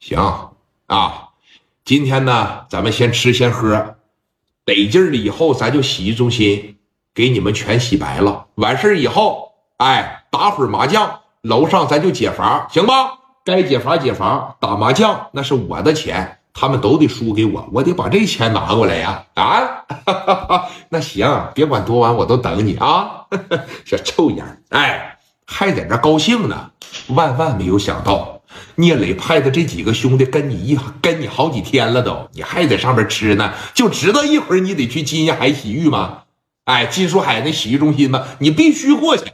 行啊，今天呢，咱们先吃先喝，得劲了以后，咱就洗浴中心给你们全洗白了。完事儿以后，哎，打会儿麻将，楼上咱就解乏，行吧？该解乏解乏，打麻将那是我的钱，他们都得输给我，我得把这钱拿过来呀！啊，那行，别管多晚，我都等你啊！小臭样儿，哎，还在这高兴呢。万万没有想到，聂磊派的这几个兄弟跟你一跟你好几天了都，你还在上边吃呢，就知道一会儿你得去金海洗浴吗？哎，金树海那洗浴中心吗？你必须过去。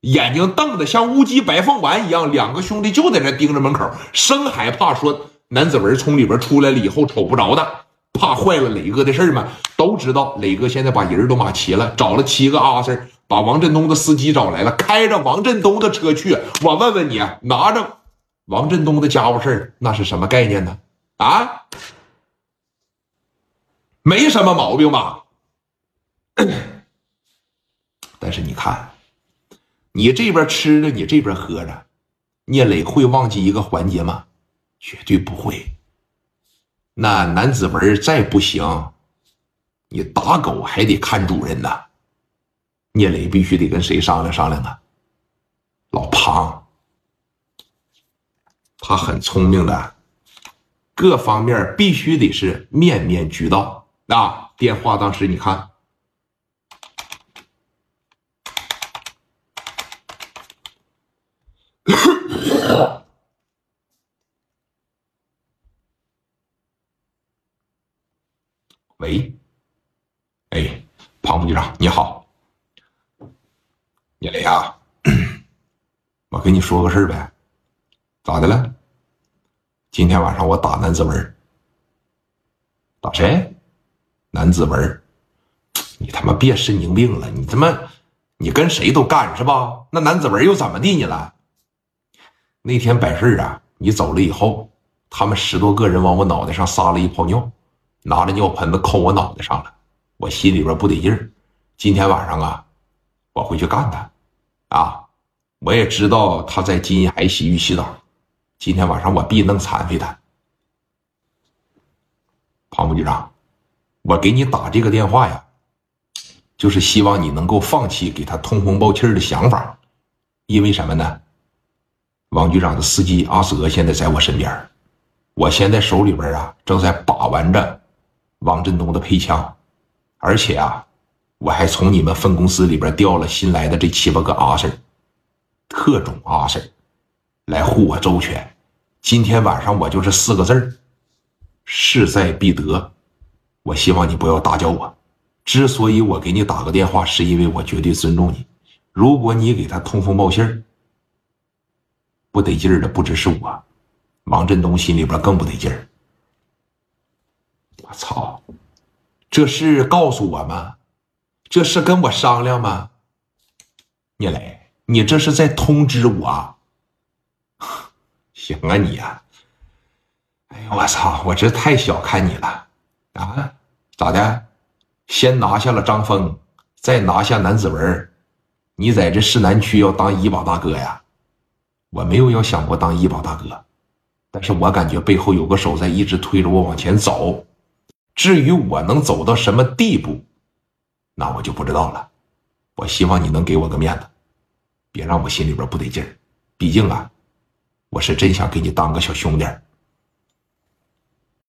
眼睛瞪得像乌鸡白凤丸一样，两个兄弟就在那盯着门口，生害怕说南子文从里边出来了以后瞅不着的，怕坏了磊哥的事儿嘛。都知道磊哥现在把人都码齐了，找了七个阿 Sir，把王振东的司机找来了，开着王振东的车去。我问问你，拿着王振东的家伙事儿，那是什么概念呢？啊，没什么毛病吧？但是你看。你这边吃着，你这边喝着，聂磊会忘记一个环节吗？绝对不会。那男子文再不行，你打狗还得看主人呢。聂磊必须得跟谁商量商量啊？老庞，他很聪明的，各方面必须得是面面俱到。啊，电话当时你看。喂，哎，庞副局长你好，聂磊啊，我跟你说个事儿呗，咋的了？今天晚上我打南子文，打谁？南子文，你他妈别神经病了，你他妈你跟谁都干是吧？那南子文又怎么地你了？那天摆事啊，你走了以后，他们十多个人往我脑袋上撒了一泡尿。拿着尿盆子扣我脑袋上了，我心里边不得劲儿。今天晚上啊，我回去干他，啊，我也知道他在金海洗浴洗澡。今天晚上我必弄残废他。庞副局长，我给你打这个电话呀，就是希望你能够放弃给他通风报气的想法，因为什么呢？王局长的司机阿泽现在在我身边，我现在手里边啊正在把玩着。王振东的配枪，而且啊，我还从你们分公司里边调了新来的这七八个阿 Sir，特种阿 Sir，来护我周全。今天晚上我就是四个字儿，势在必得。我希望你不要打搅我。之所以我给你打个电话，是因为我绝对尊重你。如果你给他通风报信儿，不得劲儿的不只是我，王振东心里边更不得劲儿。我操！这是告诉我吗？这是跟我商量吗？聂磊，你这是在通知我？行啊，你呀！哎呦，我操！我这太小看你了啊！咋的？先拿下了张峰，再拿下南子文，你在这市南区要当医保大哥呀？我没有要想过当医保大哥，但是我感觉背后有个手在一直推着我往前走。至于我能走到什么地步，那我就不知道了。我希望你能给我个面子，别让我心里边不得劲儿。毕竟啊，我是真想给你当个小兄弟。